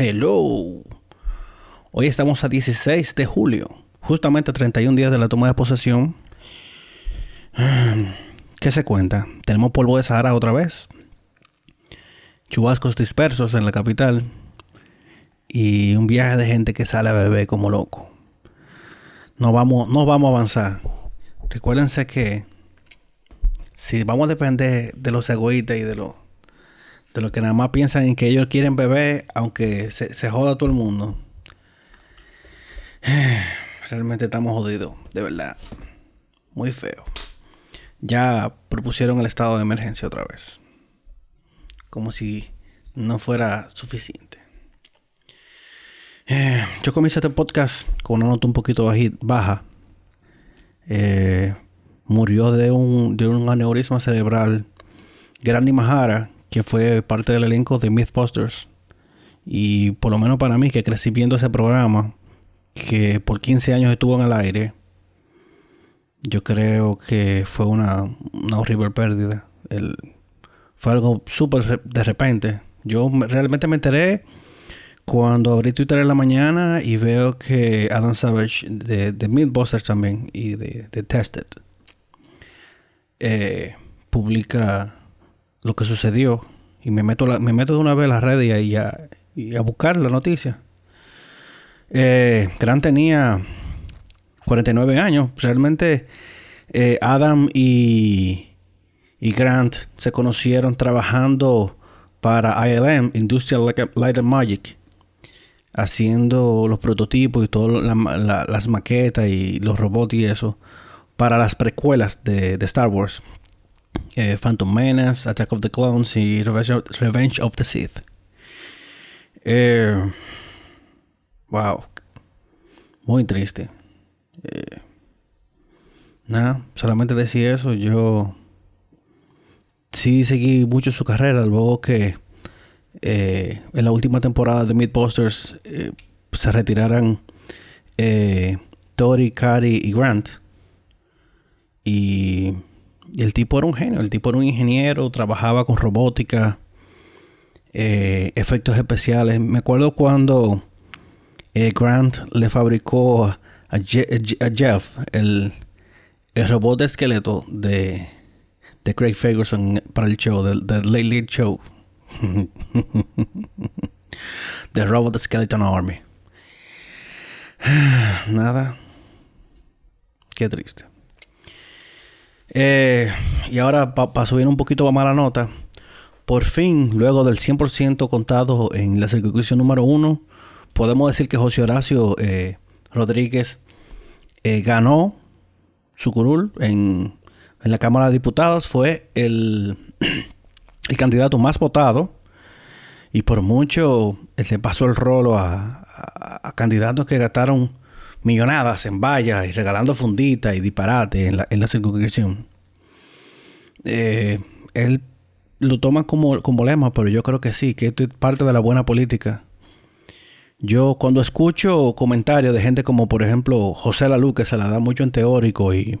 Hello. Hoy estamos a 16 de julio, justamente a 31 días de la toma de posesión. ¿Qué se cuenta? Tenemos polvo de Sahara otra vez. Chubascos dispersos en la capital. Y un viaje de gente que sale a beber como loco. No vamos, no vamos a avanzar. Recuérdense que si vamos a depender de los egoístas y de los de los que nada más piensan en que ellos quieren beber, aunque se, joda todo el mundo. Realmente estamos jodidos, de verdad. Muy feo. Ya propusieron el estado de emergencia otra vez. Como si no fuera suficiente. Eh, yo comencé este podcast con una nota un poquito baja. Eh, murió de un, de un aneurisma cerebral Grandi Mahara, que fue parte del elenco de Mythbusters. Y por lo menos para mí, que crecí viendo ese programa, que por 15 años estuvo en el aire, yo creo que fue una, una horrible pérdida. El, fue algo súper de repente. Yo realmente me enteré cuando abrí Twitter en la mañana y veo que Adam Savage de, Mythbusters también y de, de Tested eh, publica lo que sucedió y me meto, me meto de una vez a la red y a, buscar la noticia. Eh, Grant tenía 49 años. Realmente eh, Adam y, y, Grant se conocieron trabajando para ILM, Industrial Light and Magic, haciendo los prototipos y todas las maquetas y los robots y eso para las precuelas de Star Wars. Eh, Phantom Menace, Attack of the Clones y Revenge of the Sith. Eh, wow. Muy triste. Eh, nada, solamente decir eso. Yo sí seguí mucho su carrera. Luego que en la última temporada de Mythbusters se retiraran Tori, Cary y Grant. Y y el tipo era un genio, el tipo era un ingeniero, trabajaba con robótica, eh, efectos especiales. Me acuerdo cuando eh, Grant le fabricó a, Jeff el, robot de esqueleto de, Craig Ferguson para el show, del Late Late Show. The Robot Skeleton Army. Nada. Qué triste. Eh, y ahora, para subir un poquito a mala nota, por fin, luego del 100% contado en la circunscripción número 1, podemos decir que José Horacio eh, Rodríguez eh, ganó su curul en, en, la Cámara de Diputados. Fue el, el candidato más votado y por mucho le pasó el rolo a, a candidatos que gastaron millonadas en vallas y regalando funditas y disparates en la, en la circunscripción. Eh, él lo toma como, como lema, pero yo creo que sí, que esto es parte de la buena política. Yo cuando escucho comentarios de gente como por ejemplo José Lalu, que se la da mucho en teórico y,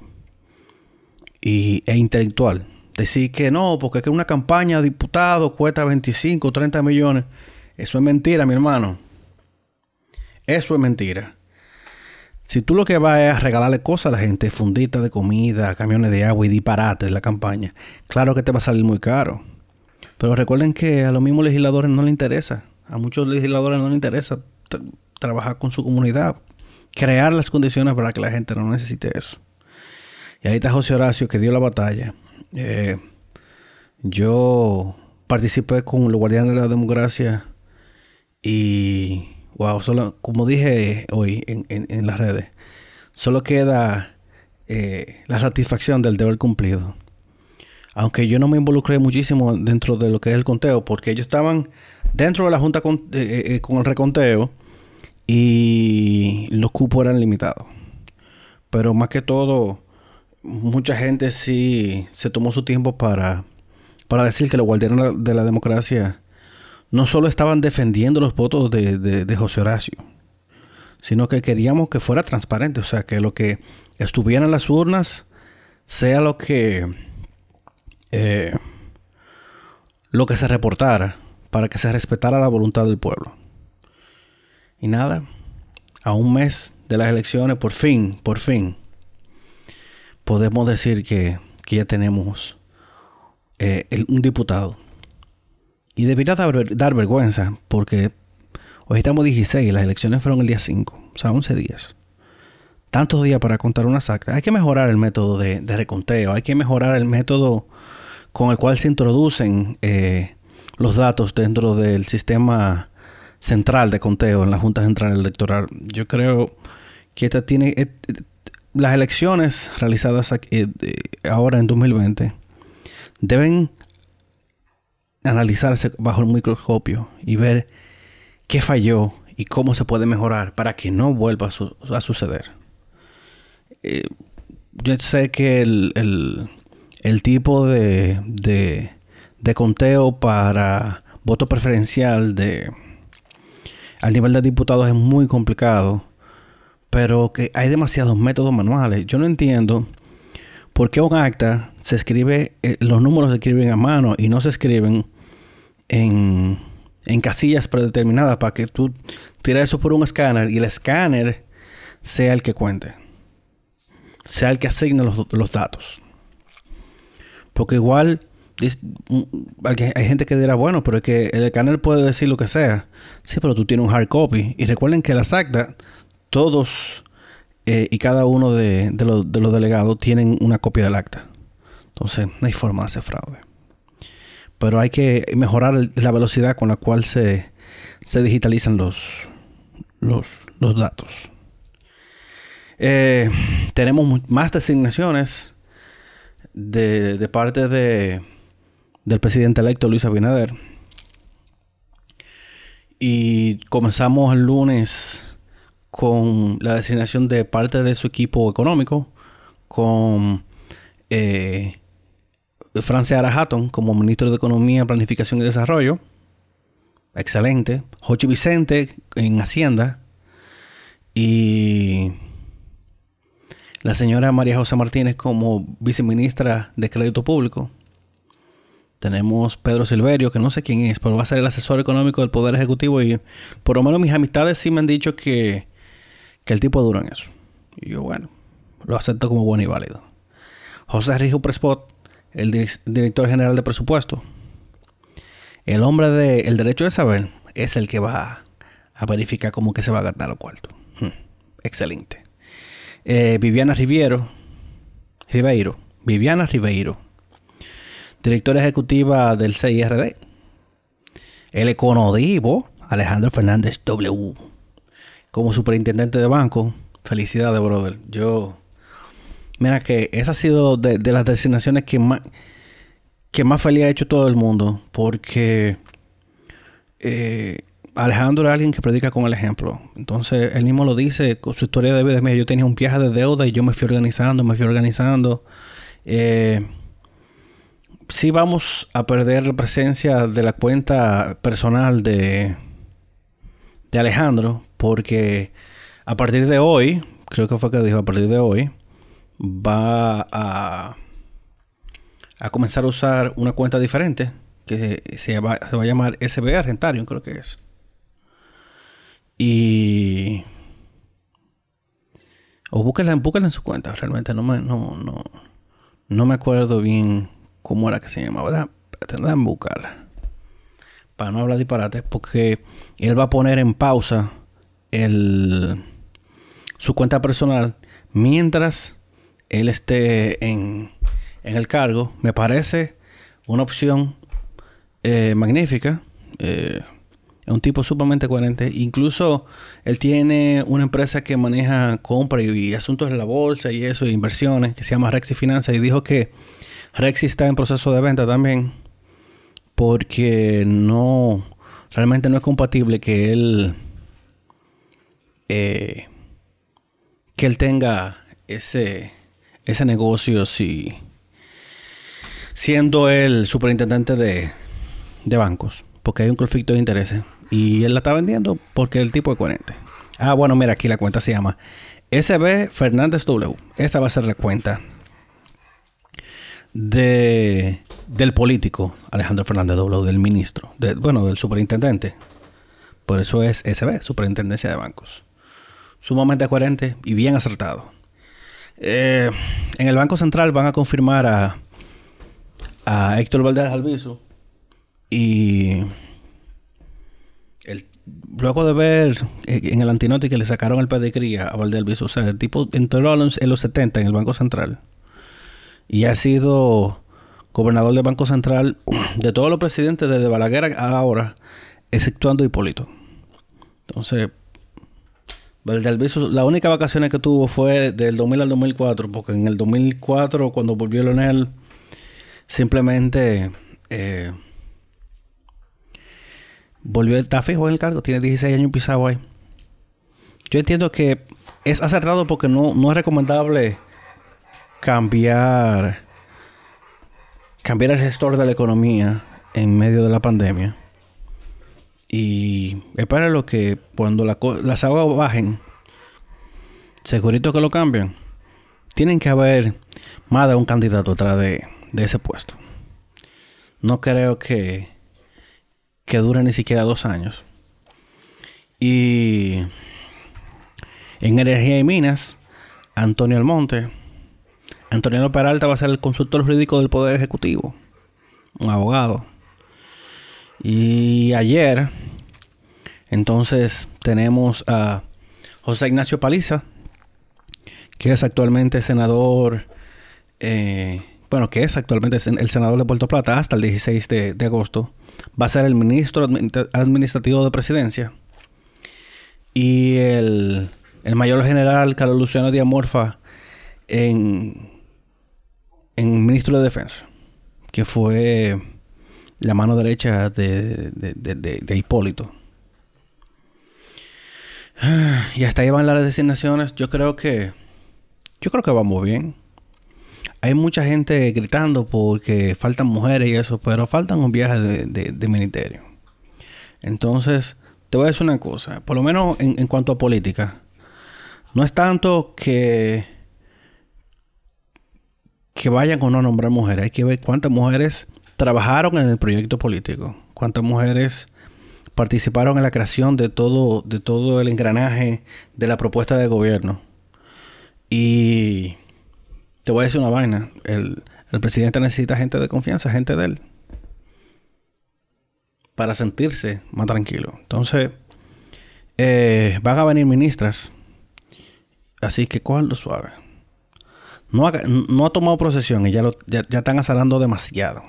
y e intelectual, decir que no, porque que una campaña de diputado cuesta 25, 30 millones, eso es mentira, mi hermano. Eso es mentira. Si tú lo que vas es a regalarle cosas a la gente, funditas de comida, camiones de agua y disparates de la campaña, claro que te va a salir muy caro. Pero recuerden que a los mismos legisladores no les interesa. A muchos legisladores no les interesa trabajar con su comunidad. Crear las condiciones para que la gente no necesite eso. Y ahí está José Horacio que dio la batalla. Eh, yo participé con los guardianes de la democracia y Wow, solo, como dije hoy en, las redes, solo queda eh, la satisfacción del deber cumplido. Aunque yo no me involucré muchísimo dentro de lo que es el conteo, porque ellos estaban dentro de la junta con, eh, eh, el reconteo y los cupos eran limitados. Pero más que todo, mucha gente sí se tomó su tiempo para, para decir que los guardianes de la democracia no solo estaban defendiendo los votos de, José Horacio, sino que queríamos que fuera transparente, o sea, que lo que estuviera en las urnas sea lo que eh, lo que se reportara para que se respetara la voluntad del pueblo. Y nada, a un mes de las elecciones, por fin, por fin, podemos decir que, ya tenemos eh, un diputado. Y debería dar, vergüenza, porque hoy estamos 16 y las elecciones fueron el día 5, o sea, 11 días. Tantos días para contar una actas. Hay que mejorar el método de, reconteo, hay que mejorar el método con el cual se introducen eh, los datos dentro del sistema central de conteo en la Junta Central Electoral. Yo creo que esta tiene eh, las elecciones realizadas eh, ahora en 2020 deben analizarse bajo el microscopio y ver qué falló y cómo se puede mejorar para que no vuelva a, suceder. Eh, yo sé que el, tipo de, de conteo para voto preferencial de al nivel de diputados es muy complicado, pero que hay demasiados métodos manuales. Yo no entiendo por qué un acta se escribe, eh, los números se escriben a mano y no se escriben en, en casillas predeterminadas para que tú tires eso por un escáner y el escáner sea el que cuente, sea el que asigne los, los datos. Porque igual hay gente que dirá, bueno, pero es que el canal puede decir lo que sea. Sí, pero tú tienes un hard copy. Y recuerden que las actas, todos eh, y cada uno de, los, delegados tienen una copia del acta. Entonces, no hay forma de hacer fraude. Pero hay que mejorar la velocidad con la cual se, digitalizan los, datos. Eh, tenemos más designaciones de parte de del presidente electo Luis Abinader. Y comenzamos el lunes con la designación de parte de su equipo económico, con eh, Francia Arahatton como ministro de Economía, Planificación y Desarrollo. Excelente. Jochi Vicente en Hacienda. Y la señora María José Martínez como viceministra de Crédito Público. Tenemos Pedro Silverio, que no sé quién es, pero va a ser el asesor económico del Poder Ejecutivo y por lo menos mis amistades sí me han dicho que, el tipo dura en eso. Y yo, bueno, lo acepto como bueno y válido. José Rijo Prespot, el director general de presupuesto. El hombre del derecho de saber es el que va a verificar cómo que se va a gastar los cuartos. Hmm, excelente. Eh, Viviana Riviero, Ribeiro, Viviana Ribeiro directora ejecutiva del CIRD. El econodivo Alejandro Fernández W. Como superintendente de banco. Felicidades, brother. Yo. Mira que esa ha sido de, las designaciones que más, que más feliz ha hecho todo el mundo. Porque eh, Alejandro es alguien que predica con el ejemplo. Entonces, él mismo lo dice con su historia de vida. Mira, yo tenía un viaje de deuda y yo me fui organizando, me fui organizando. Eh, sí vamos a perder la presencia de la cuenta personal de, de Alejandro, porque a partir de hoy, creo que fue que dijo, a partir de hoy, va a, a comenzar a usar una cuenta diferente que se va, a llamar SB Argentarium, creo que es. Y. O búsquenla, en su cuenta, realmente no me, no, no, no me acuerdo bien ¿Cómo era que se llamaba? Tendrán buscarla. Para no hablar disparates, porque él va a poner en pausa su cuenta personal mientras él esté en, en el cargo. Me parece una opción eh, magnífica. Eh, es un tipo sumamente coherente. Incluso él tiene una empresa que maneja compra y, asuntos de la bolsa y eso, inversiones, que se llama Rexy Finanza. Y dijo que Rexy está en proceso de venta también. Porque no. Realmente no es compatible que él. Eh, que él tenga ese. Ese negocio si. Siendo el superintendente de, de bancos. Porque hay un conflicto de intereses. Y él la está vendiendo porque el tipo es coherente. Ah, bueno, mira, aquí la cuenta se llama SB Fernández W. Esta va a ser la cuenta de, del político Alejandro Fernández W, del ministro, bueno, del superintendente. Por eso es SB, Superintendencia de Bancos. Sumamente coherente y bien acertado. Eh, en el Banco Central van a confirmar a, a Héctor Valdés Alviso y el, luego de ver eh, en el antinote que le sacaron el pedigrí a Valdés Alviso, o sea, el tipo entró en los 70 en el Banco Central y ha sido gobernador del Banco Central de todos los presidentes desde Balaguer a ahora, exceptuando Hipólito. Entonces, La única vacaciones que tuvo fue del 2000 al 2004, porque en el 2004, cuando volvió Leonel, simplemente eh, volvió, está fijo en el cargo, tiene 16 años pisado ahí. Yo entiendo que es acertado porque no, no es recomendable cambiar cambiar el gestor de la economía en medio de la pandemia. Y es para lo que cuando las aguas bajen, segurito que lo cambian. Tienen que haber más de un candidato atrás de, de ese puesto. No creo que, que dure ni siquiera dos años. Y en energía y minas, Antonio Almonte Antonio Peralta va a ser el consultor jurídico del Poder Ejecutivo, un abogado. Y ayer, entonces, tenemos a José Ignacio Paliza, que es actualmente senador, eh, bueno, que es actualmente el senador de Puerto Plata hasta el 16 de, agosto. Va a ser el ministro administrativo de presidencia. Y el, el mayor general Carlos Luciano Díaz Morfa en en ministro de Defensa, que fue la mano derecha de, de, Hipólito. Y hasta ahí van las designaciones. Yo creo que. Yo creo que vamos bien. Hay mucha gente gritando porque faltan mujeres y eso, pero faltan un viaje de, ministerio. Entonces, te voy a decir una cosa. Por lo menos en cuanto a política. No es tanto que que vayan o no a nombrar mujeres. Hay que ver cuántas mujeres trabajaron en el proyecto político, cuántas mujeres participaron en la creación de todo, de todo el engranaje de la propuesta de gobierno. Y te voy a decir una vaina, el, presidente necesita gente de confianza, gente de él, para sentirse más tranquilo. Entonces, eh, van a venir ministras, así que lo suave no ha, tomado procesión y ya, lo, ya, están azarando demasiado.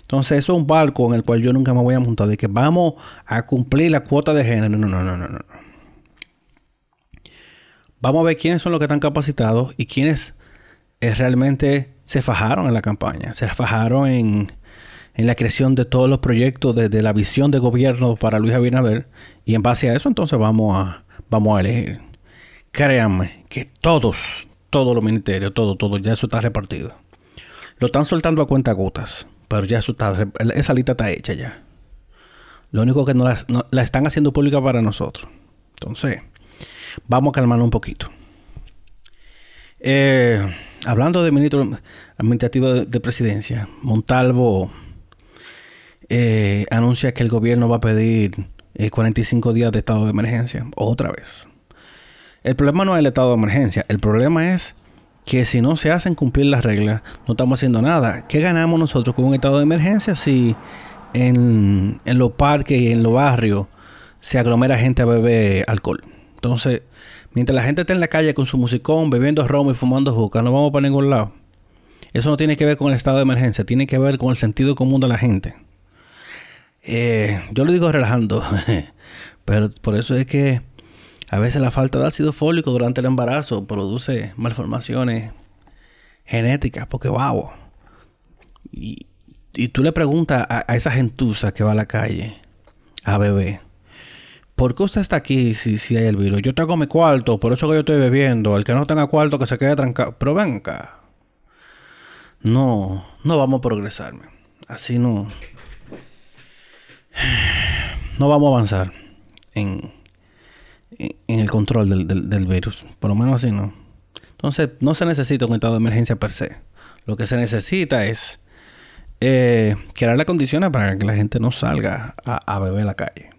Entonces, eso es un barco en el cual yo nunca me voy a montar. De que vamos a cumplir la cuota de género. No, no, no, no, no. Vamos a ver quiénes son los que están capacitados y quiénes eh, realmente se fajaron en la campaña. Se fajaron en, en la creación de todos los proyectos, de, la visión de gobierno para Luis Abinader. Y en base a eso, entonces vamos a, vamos a elegir. Créanme que todos, todos los ministerios, todo, todo, ya eso está repartido. Lo están soltando a cuenta gotas, pero ya eso está, esa lista está hecha ya. Lo único que no la, están haciendo pública para nosotros. Entonces, vamos a calmarnos un poquito. Eh, hablando de ministro administrativo de, presidencia, Montalvo eh, anuncia que el gobierno va a pedir 45 eh, días de estado de emergencia, otra vez. El problema no es el estado de emergencia, el problema es que si no se hacen cumplir las reglas, no estamos haciendo nada. ¿Qué ganamos nosotros con un estado de emergencia si en, los parques y en los barrios se aglomera gente a beber alcohol? Entonces, mientras la gente está en la calle con su musicón, bebiendo romo y fumando juca, no vamos para ningún lado. Eso no tiene que ver con el estado de emergencia, tiene que ver con el sentido común de la gente. Eh, yo lo digo relajando, pero por eso es que a veces la falta de ácido fólico durante el embarazo produce malformaciones genéticas, porque wow. Y, y tú le preguntas a, esa gentuza que va a la calle a beber, ¿por qué usted está aquí si, si hay el virus? Yo tengo mi cuarto, por eso que yo estoy bebiendo. El que no tenga cuarto que se quede trancado. Pero venga. No, no vamos a progresarme. Así no. No vamos a avanzar en, en el control del, virus. Por lo menos así no. Entonces, no se necesita un estado de emergencia per se. Lo que se necesita es eh, crear las condiciones para que la gente no salga a, beber a la calle.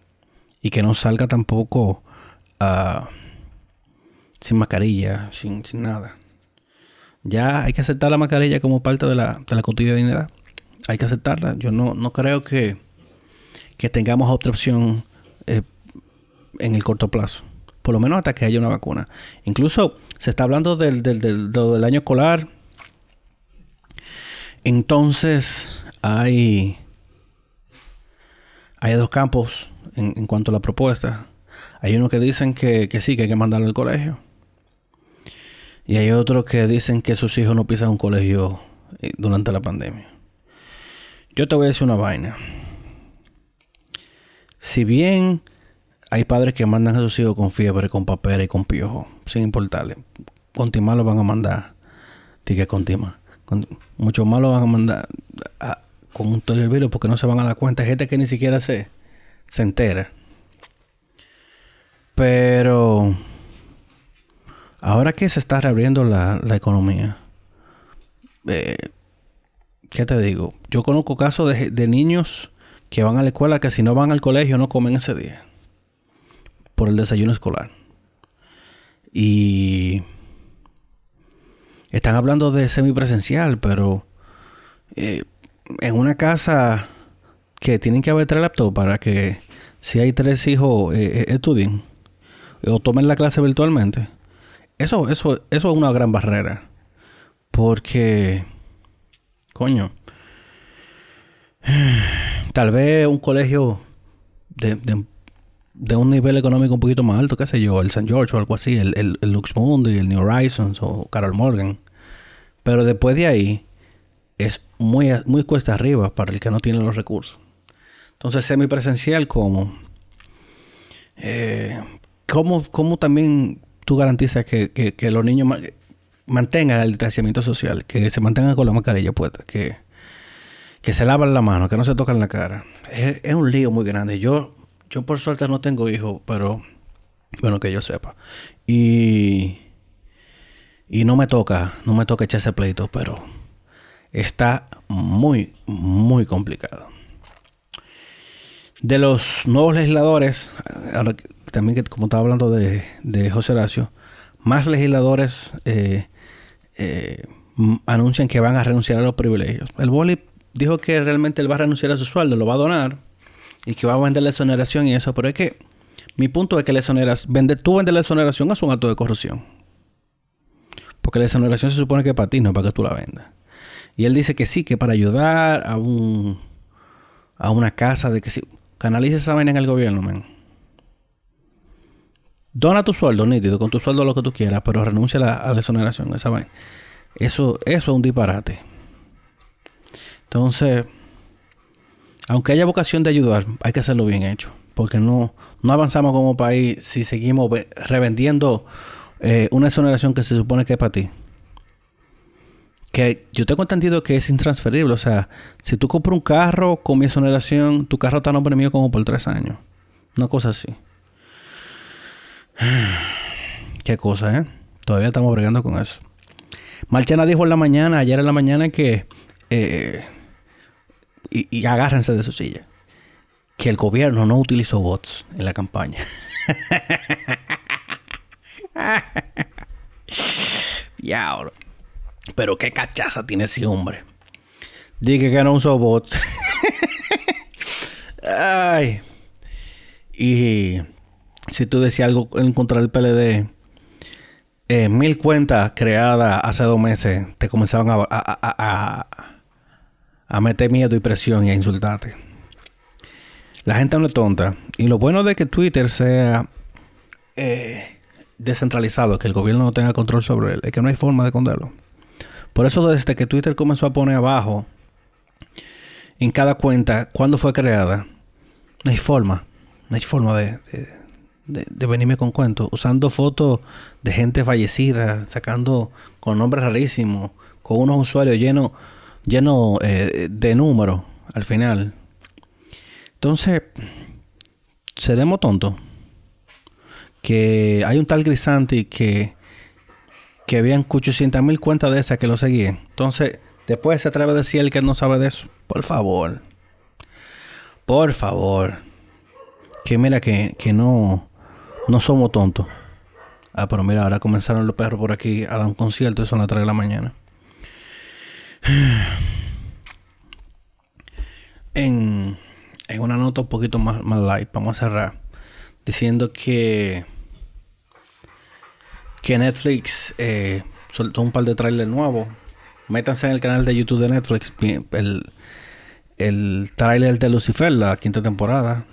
y que no salga tampoco ah, sin mascarilla, sin, sin, nada. Ya hay que aceptar la mascarilla como parte de la, de la cotidianidad. Hay que aceptarla. Yo no, no creo que, que tengamos otra opción eh, en el corto plazo. Por lo menos hasta que haya una vacuna. Incluso se está hablando del, del, del, año escolar. Entonces hay, hay dos campos en, en, cuanto a la propuesta. Hay unos que dicen que, que sí, que hay que mandarlo al colegio. Y hay otros que dicen que sus hijos no pisan un colegio eh, durante la pandemia. Yo te voy a decir una vaina. Si bien hay padres que mandan a sus hijos con fiebre, con papel y con piojo, sin importarle. Contima lo van a mandar. Tique. Con, mucho más lo van a mandar con un el virus porque no se van a dar cuenta. Hay gente que ni siquiera se, se entera. Pero ahora que se está reabriendo la, la economía, eh, ¿qué te digo? Yo conozco casos de, de niños que van a la escuela que si no van al colegio no comen ese día por el desayuno escolar. Y están hablando de semipresencial, pero eh, en una casa que tienen que haber tres laptops para que si hay tres hijos eh, estudien o tomen la clase virtualmente. Eso, eso, eso es una gran barrera. Porque, coño, tal vez un colegio de, de de un nivel económico un poquito más alto, qué sé yo, el St. George o algo así, el, el, el Lux el New Horizons o Carol Morgan. Pero después de ahí es muy, muy cuesta arriba para el que no tiene los recursos. Entonces, semipresencial, ¿cómo? Eh, ¿cómo, ¿Cómo también tú garantizas que, que, que los niños mantengan el distanciamiento social, que se mantengan con la mascarilla puesta, que, que se lavan la mano, que no se tocan la cara? Es, es un lío muy grande. Yo yo por suerte no tengo hijos, pero bueno, que yo sepa. Y y no me toca, no me toca echar ese pleito, pero está muy muy complicado. De los nuevos legisladores, también que como estaba hablando de, de José Horacio, más legisladores eh, eh, anuncian que van a renunciar a los privilegios. El Boli dijo que realmente él va a renunciar a su sueldo, lo va a donar y que va a vender la exoneración y eso, pero es que mi punto es que la exoneración, vender, tú vender la exoneración es un acto de corrupción. Porque la exoneración se supone que es para ti, no para que tú la vendas. Y él dice que sí, que para ayudar a un a una casa de que si canalice esa vaina en el gobierno, man. Dona tu sueldo, nítido, con tu sueldo lo que tú quieras, pero renuncia a la, a exoneración, esa vaina. Eso, eso es un disparate. Entonces, aunque haya vocación de ayudar, hay que hacerlo bien hecho. Porque no, no avanzamos como país si seguimos revendiendo eh, una exoneración que se supone que es para ti. Que yo tengo entendido que es intransferible. O sea, si tú compras un carro con mi exoneración, tu carro está a nombre como por tres años. Una cosa así. Qué cosa, ¿eh? Todavía estamos bregando con eso. Marchana dijo en la mañana, ayer en la mañana, que eh, y, y agárrense de su silla, que el gobierno no utilizó bots en la campaña. ahora Pero qué cachaza tiene ese hombre. Dije que no usó bots. Ay. Y si tú decías algo en contra del PLD, eh, mil cuentas creadas hace dos meses te comenzaban a, a, a, a meter miedo y presión y a insultarte. La gente no es tonta. Y lo bueno de que Twitter sea eh, descentralizado, que el gobierno no tenga control sobre él, es que no hay forma de esconderlo. Por eso desde que Twitter comenzó a poner abajo en cada cuenta cuándo fue creada, no hay forma, no hay forma de, de, venirme con cuentos, usando fotos de gente fallecida, sacando con nombres rarísimos, con unos usuarios llenos lleno eh, de números al final. Entonces, seremos tontos. Que hay un tal Grisanti que, que habían 800 mil cuentas de esas que lo seguían. Entonces, después se atreve a decir el que no sabe de eso. Por favor. Por favor. que mira que, que no, no somos tontos. Ah, pero mira, ahora comenzaron los perros por aquí a dar un concierto y son las 3 de la mañana. En, una nota un poquito más, más light, vamos a cerrar diciendo que que Netflix eh, soltó un par de trailers nuevos. Métanse en el canal de YouTube de Netflix. El, el trailer de Lucifer, la quinta temporada.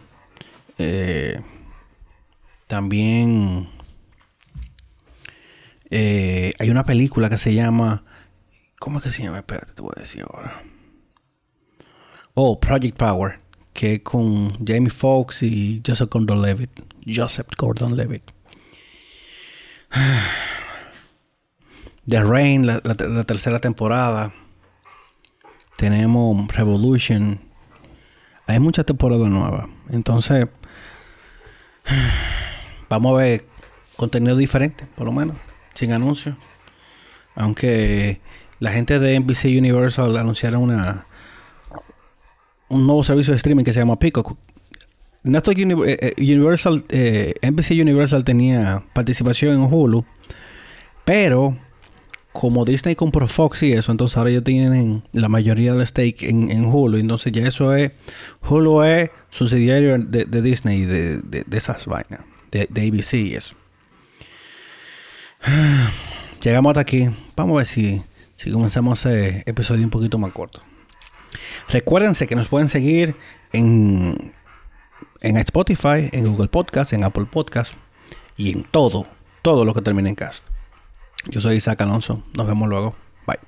Eh, también eh, hay una película que se llama. ¿Cómo es que se llama? Espérate, te voy a decir ahora. Oh, Project Power. Que con Jamie Foxx y Joseph Gordon-Levitt. Joseph Gordon-Levitt. The Rain, la, tercera temporada. Tenemos Revolution. Hay muchas temporadas nuevas. Entonces, vamos a ver contenido diferente, por lo menos, sin anuncios. Aunque la gente de NBC Universal anunciaron una un nuevo servicio de streaming que se llama Peacock Netflix eh, eh, Universal, eh, NBC Universal tenía participación en Hulu, pero como Disney compró Fox y eso, entonces ahora ellos tienen la mayoría del stake en, Hulu. Entonces ya eso es, Hulu es subsidiario de, de Disney, de, de, de, esas vainas, de, de ABC y eso. Llegamos hasta aquí. Vamos a ver si, si comenzamos ese episodio un poquito más corto. Recuérdense que nos pueden seguir en en Spotify, en Google Podcast, en Apple Podcast y en todo, todo lo que termine en cast. Yo soy Isaac Alonso. Nos vemos luego. Bye.